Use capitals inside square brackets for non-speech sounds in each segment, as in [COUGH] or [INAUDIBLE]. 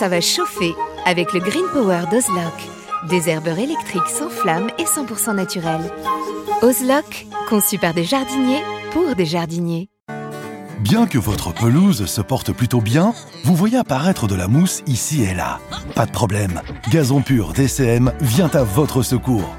ça va chauffer avec le Green Power d'Ozlock. Des herbeurs électriques sans flamme et 100% naturels. Ozlock, conçu par des jardiniers pour des jardiniers. Bien que votre pelouse se porte plutôt bien, vous voyez apparaître de la mousse ici et là. Pas de problème, Gazon Pur DCM vient à votre secours.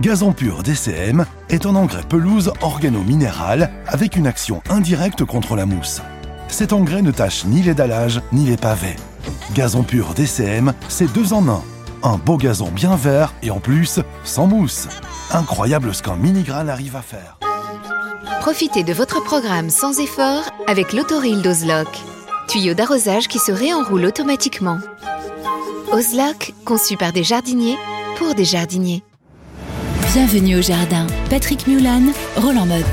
Gazon Pur DCM est un engrais pelouse organo-minéral avec une action indirecte contre la mousse. Cet engrais ne tâche ni les dallages ni les pavés. Gazon Pur DCM, c'est deux en un. Un beau gazon bien vert et en plus, sans mousse. Incroyable ce qu'un mini-grain arrive à faire. Profitez de votre programme sans effort avec l'autoril d'Ozlock. Tuyau d'arrosage qui se réenroule automatiquement. Ozlock, conçu par des jardiniers pour des jardiniers. Bienvenue au jardin. Patrick Mulan, Roland Motte.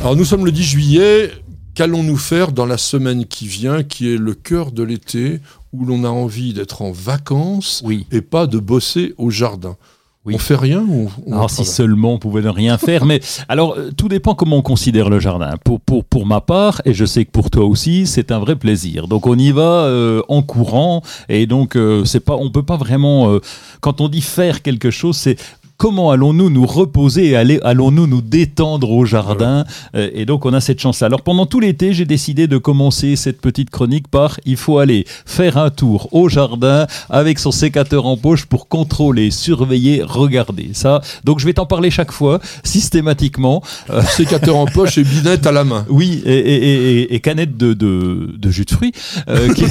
Alors nous sommes le 10 juillet. Qu'allons-nous faire dans la semaine qui vient, qui est le cœur de l'été, où l'on a envie d'être en vacances Oui. et pas de bosser au jardin? Oui. On fait rien ou on Alors si seulement on pouvait ne rien faire, mais alors euh, tout dépend comment on considère le jardin. Pour, pour, pour ma part, et je sais que pour toi aussi, c'est un vrai plaisir. Donc on y va euh, en courant, et donc euh, c'est pas, on peut pas vraiment, euh, quand on dit faire quelque chose, c'est comment allons-nous nous reposer et aller- allons-nous nous détendre au jardin Euh, Et donc on a cette chance-là. Alors pendant tout l'été, j'ai décidé de commencer cette petite chronique par il faut aller faire un tour au jardin avec son sécateur en poche pour contrôler, surveiller, regarder. Ça, donc je vais t'en parler chaque fois, systématiquement. Euh, Sécateur en poche et binette à la main. [LAUGHS] oui, et, et, et, et canette de, de, de jus de fruits euh, [LAUGHS] qui,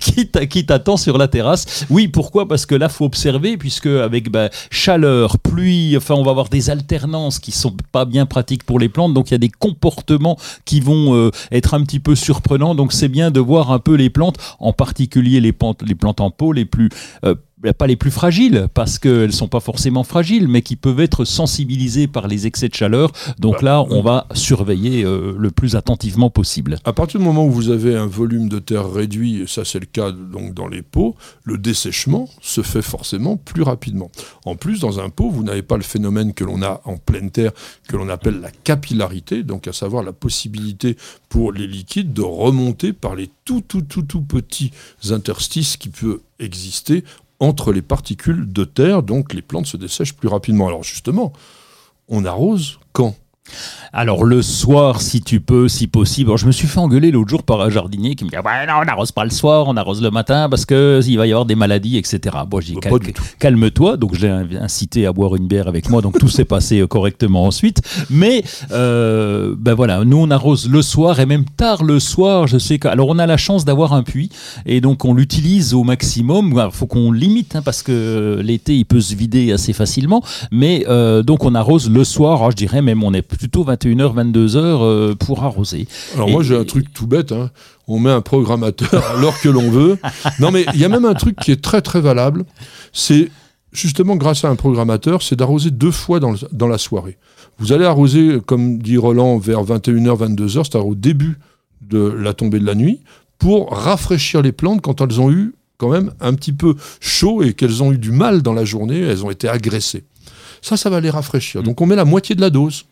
qui t'a- qui t'attend sur la terrasse. Oui, pourquoi? Parce que là, faut observer, puisque avec bah, chaleur, pluie, enfin, on va avoir des alternances qui sont pas bien pratiques pour les plantes. Donc, il y a des comportements qui vont euh, être un petit peu surprenants. Donc, c'est bien de voir un peu les plantes, en particulier les plantes, en pot les plus euh, pas les plus fragiles, parce qu'elles sont pas forcément fragiles, mais qui peuvent être sensibilisées par les excès de chaleur. Donc là, on va surveiller euh, le plus attentivement possible. À partir du moment où vous avez un volume de terre réduit, et ça c'est le cas donc dans les pots, le dessèchement se fait forcément plus rapidement. En plus, dans un pot, vous n'avez pas le phénomène que l'on a en pleine terre, que l'on appelle la capillarité, donc à savoir la possibilité pour les liquides de remonter par les tout tout tout tout petits interstices qui peuvent exister entre les particules de terre, donc les plantes se dessèchent plus rapidement. Alors justement, on arrose quand? Alors le soir, si tu peux, si possible. Alors, je me suis fait engueuler l'autre jour par un jardinier qui me dit ouais non, on n'arrose pas le soir, on arrose le matin parce que il va y avoir des maladies, etc. Bon, j'ai cal- calme-toi. Donc je l'ai incité à boire une bière avec moi. Donc tout s'est passé euh, correctement ensuite. Mais euh, ben voilà, nous on arrose le soir et même tard le soir. Je sais que alors on a la chance d'avoir un puits et donc on l'utilise au maximum. Il faut qu'on limite hein, parce que l'été il peut se vider assez facilement. Mais euh, donc on arrose le soir. Alors, je dirais même on est plutôt 21h, 22h euh, pour arroser. Alors Et- moi j'ai un truc tout bête, hein. on met un programmateur [LAUGHS] à l'heure que l'on veut. Non mais il y a même un truc qui est très très valable, c'est justement grâce à un programmateur, c'est d'arroser deux fois dans, le- dans la soirée. Vous allez arroser, comme dit Roland, vers 21h, 22h, c'est-à-dire au début de la tombée de la nuit, pour rafraîchir les plantes quand elles ont eu quand même un petit peu chaud et qu'elles ont eu du mal dans la journée, elles ont été agressées. Ça, ça va les rafraîchir. Donc on met la moitié de la dose.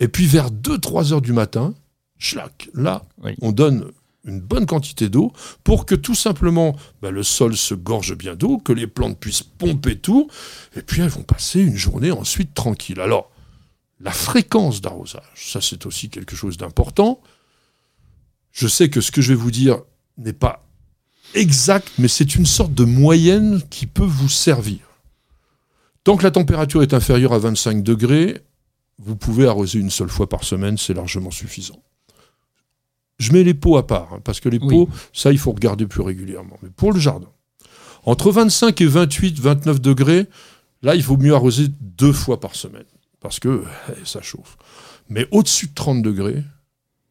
Et puis vers 2-3 heures du matin, schlac, là, Oui. on donne une bonne quantité d'eau pour que tout simplement bah, le sol se gorge bien d'eau, que les plantes puissent pomper tout, et puis elles vont passer une journée ensuite tranquille. Alors, la fréquence d'arrosage, ça c'est aussi quelque chose d'important. Je sais que ce que je vais vous dire n'est pas exact, mais c'est une sorte de moyenne qui peut vous servir. Tant que la température est inférieure à 25 degrés, vous pouvez arroser une seule fois par semaine, c'est largement suffisant. Je mets les pots à part, hein, parce que les Oui. pots, ça, il faut regarder plus régulièrement. Mais pour le jardin, entre 25 et 28, 29 degrés, là, il vaut mieux arroser deux fois par semaine, parce que eh, ça chauffe. Mais au-dessus de 30 degrés,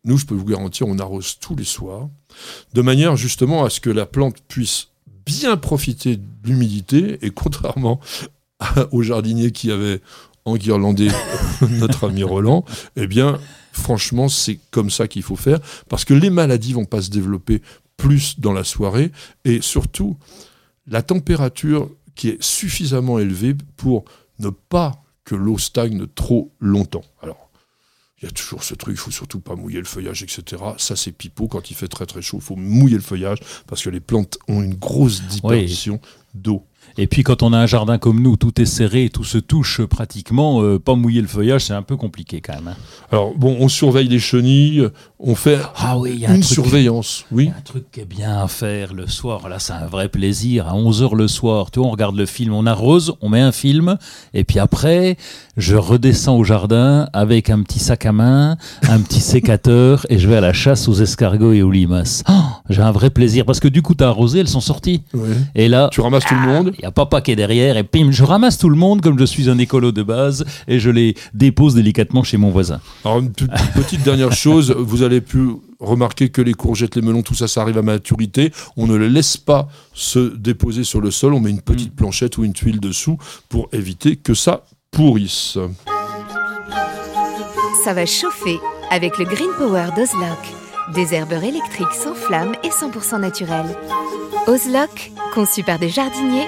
nous, je peux vous garantir, on arrose tous les soirs, de manière justement à ce que la plante puisse bien profiter de l'humidité, et contrairement [LAUGHS] à- au jardinier qui avait enguirlandé [LAUGHS] notre ami Roland, eh bien, franchement, c'est comme ça qu'il faut faire, parce que les maladies vont pas se développer plus dans la soirée, et surtout, la température qui est suffisamment élevée pour ne pas que l'eau stagne trop longtemps. Alors, il y a toujours ce truc, il faut surtout pas mouiller le feuillage, etc. Ça, c'est pipeau. Quand il fait très très chaud, il faut mouiller le feuillage parce que les plantes ont une grosse dispersion d'eau. Et puis quand on a un jardin comme nous, tout est serré, tout se touche pratiquement, euh, pas mouiller le feuillage, c'est un peu compliqué quand même. hein. Alors bon, on surveille les chenilles, on fait Ah oui, il y a un une truc- surveillance, Il oui. y a un truc qui est bien à faire le soir, là c'est un vrai plaisir, à 11h le soir, tu vois, on regarde le film, on arrose, on met un film, et puis après, je redescends au jardin avec un petit sac à main, un petit sécateur, et je vais à la chasse aux escargots et aux limaces. Oh, J'ai un vrai plaisir, parce que du coup, t'as arrosé, elles sont sorties. Et là, Tu ramasses tout le monde. Il n'y a papa qui est derrière, et pim, je ramasse tout le monde comme je suis un écolo de base, et je les dépose délicatement chez mon voisin. Alors, une toute petite dernière chose, vous avez pu remarquer que les courgettes, les melons, tout ça, ça arrive à maturité. On ne les laisse pas se déposer sur le sol. On met une petite planchette ou une tuile dessous pour éviter que ça pourrisse. Ça va chauffer avec le Green Power d'Ozlock. Des herbeurs électriques sans flamme et 100% naturels. Ozlock, conçu par des jardiniers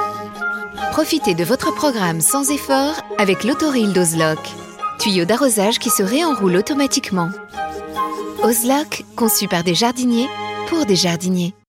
Profitez de votre programme sans effort avec l'autoril d'Ozlock. Tuyau d'arrosage qui se réenroule automatiquement. Ozlock, conçu par des jardiniers pour des jardiniers.